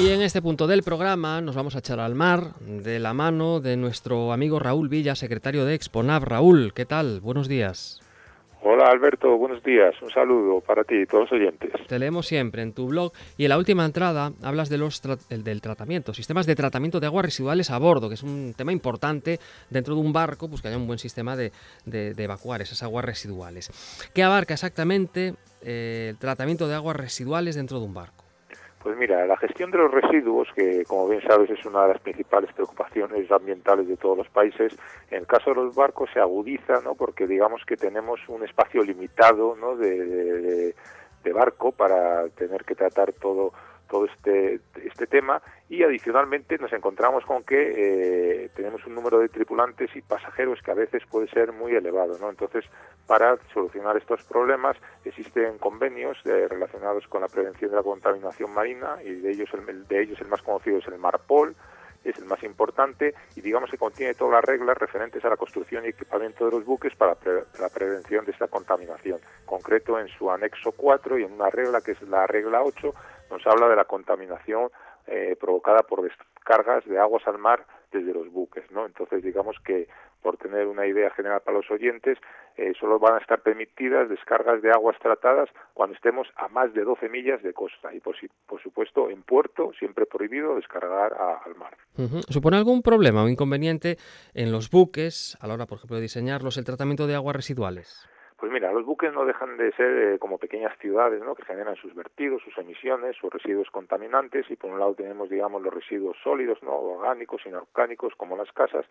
Y en este punto del programa nos vamos a echar al mar de la mano de nuestro amigo Raúl Villa, secretario de Exponav. Raúl, ¿qué tal? Buenos días. Hola Alberto, buenos días. Un saludo para ti y todos los oyentes. Te leemos siempre en tu blog y en la última entrada hablas de los del tratamiento, sistemas de tratamiento de aguas residuales a bordo, que es un tema importante dentro de un barco, pues que haya un buen sistema de, evacuar esas aguas residuales. ¿Qué abarca exactamente eh, el tratamiento de aguas residuales dentro de un barco? Pues mira, la gestión de los residuos, que como bien sabes es una de las principales preocupaciones ambientales de todos los países, en el caso de los barcos se agudiza, ¿no? Porque digamos que tenemos un espacio limitado, ¿no? de barco para tener que tratar todo todo este, este tema y adicionalmente nos encontramos con que eh, tenemos un número de tripulantes y pasajeros que a veces puede ser muy elevado. ¿no? Entonces, para solucionar estos problemas existen convenios eh, relacionados con la prevención de la contaminación marina y de ellos el, de ellos el más conocido es el MARPOL, es el más importante y digamos que contiene todas las reglas referentes a la construcción y equipamiento de los buques para la prevención de esta contaminación. Concreto en su anexo 4 y en una regla que es la regla 8 nos habla de la contaminación eh, provocada por descargas de aguas al mar desde los buques, ¿no? Entonces, digamos que, por tener una idea general para los oyentes, eh, solo van a estar permitidas descargas de aguas tratadas cuando estemos a más de 12 millas de costa y, por, por supuesto, en puerto, siempre prohibido descargar al mar. ¿Supone algún problema o inconveniente en los buques, a la hora, por ejemplo, de diseñarlos, el tratamiento de aguas residuales? Pues mira, los buques no dejan de ser eh, como pequeñas ciudades, ¿no? Que generan sus vertidos, sus emisiones, sus residuos contaminantes y por un lado tenemos, digamos, los residuos sólidos, ¿no? Orgánicos, inorgánicos, como las casas.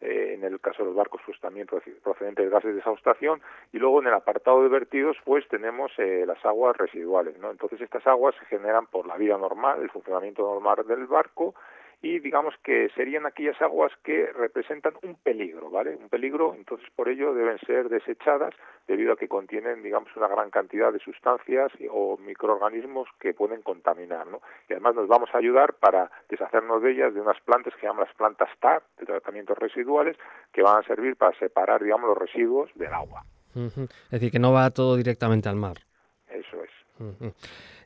Eh, en el caso de los barcos, pues también procedentes de gases de desaustación y luego en el apartado de vertidos, pues tenemos eh, las aguas residuales, ¿no? Entonces estas aguas se generan por la vida normal, el funcionamiento normal del barco y digamos que serían aquellas aguas que representan un peligro, ¿vale? Un peligro, entonces por ello deben ser desechadas debido a que contienen, digamos, una gran cantidad de sustancias o microorganismos que pueden contaminar, ¿no? Y además nos vamos a ayudar para deshacernos de ellas de unas plantas que llaman las plantas TAR, de tratamientos residuales, que van a servir para separar, digamos, los residuos del agua. Es decir, que no va todo directamente al mar.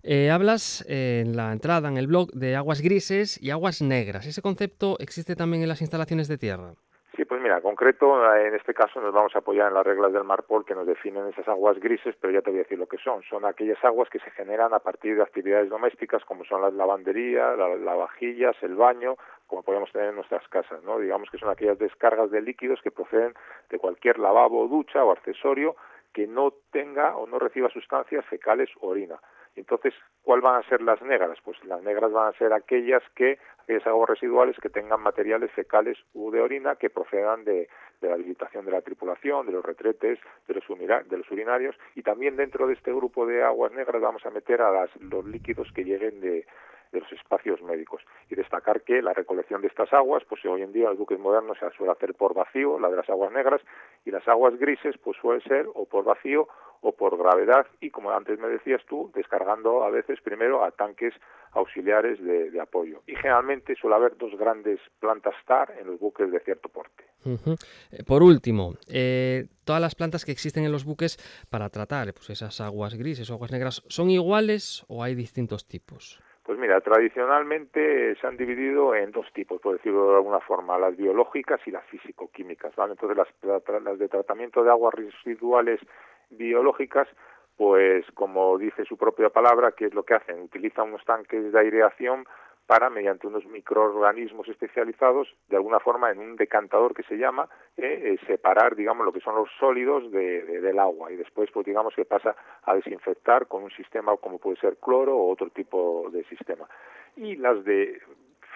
Eh, hablas eh, en la entrada, en el blog, de aguas grises y aguas negras. ¿Ese concepto existe también en las instalaciones de tierra? Sí, pues mira, concreto, en este caso nos vamos a apoyar en las reglas del Marpol que nos definen esas aguas grises, pero ya te voy a decir lo que son. Son aquellas aguas que se generan a partir de actividades domésticas como son las lavanderías, las lavajillas, el baño, como podemos tener en nuestras casas, ¿no? Digamos que son aquellas descargas de líquidos que proceden de cualquier lavabo, ducha o accesorio que no tenga o no reciba sustancias fecales o orina. Entonces, ¿cuáles van a ser las negras? Pues las negras van a ser aquellas que, aquellas aguas residuales que tengan materiales fecales u de orina que procedan de, la habilitación de la tripulación, de los retretes, de los, de los urinarios y también dentro de este grupo de aguas negras vamos a meter a las, los líquidos que lleguen de, de los espacios médicos. Y destacar que de estas aguas, pues hoy en día los buques modernos se suele hacer por vacío, la de las aguas negras, y las aguas grises, pues suele ser o por vacío o por gravedad y, como antes me decías tú, descargando a veces primero a tanques auxiliares de, apoyo. Y generalmente suele haber dos grandes plantas TAR en los buques de cierto porte. Eh, por último, eh, todas las plantas que existen en los buques para tratar pues esas aguas grises o aguas negras, ¿son iguales o hay distintos tipos? Pues mira, tradicionalmente se han dividido en dos tipos, por decirlo de alguna forma, las biológicas y las físico-químicas. ¿vale? Entonces, las, las de tratamiento de aguas residuales biológicas, pues como dice su propia palabra, ¿qué es lo que hacen? Utilizan unos tanques de aireación para, mediante unos microorganismos especializados, de alguna forma en un decantador que se llama, eh, eh, separar, digamos, lo que son los sólidos de, del agua y después, pues digamos que pasa a desinfectar con un sistema como puede ser cloro o otro tipo de sistema. Y las de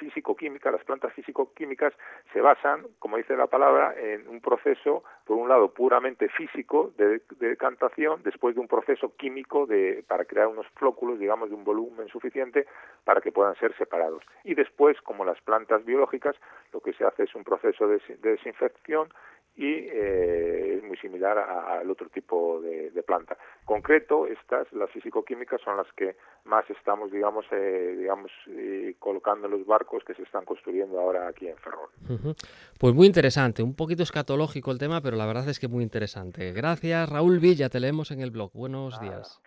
físico-química, las plantas físico-químicas se basan, como dice la palabra, en un proceso, por un lado, puramente físico de, decantación, después de un proceso químico de, para crear unos flóculos, digamos, de un volumen suficiente para que puedan ser separados. Y después, como las plantas biológicas, lo que se hace es un proceso de, desinfección y eh, es muy similar al otro tipo de, planta. Concreto, estas, las físico-químicas, son las que más estamos, digamos, eh, digamos eh, colocando en los barcos que se están construyendo ahora aquí en Ferrol. Pues muy interesante, un poquito escatológico el tema, pero la verdad es que muy interesante. Gracias, Raúl Villa, te leemos en el blog. Buenos días.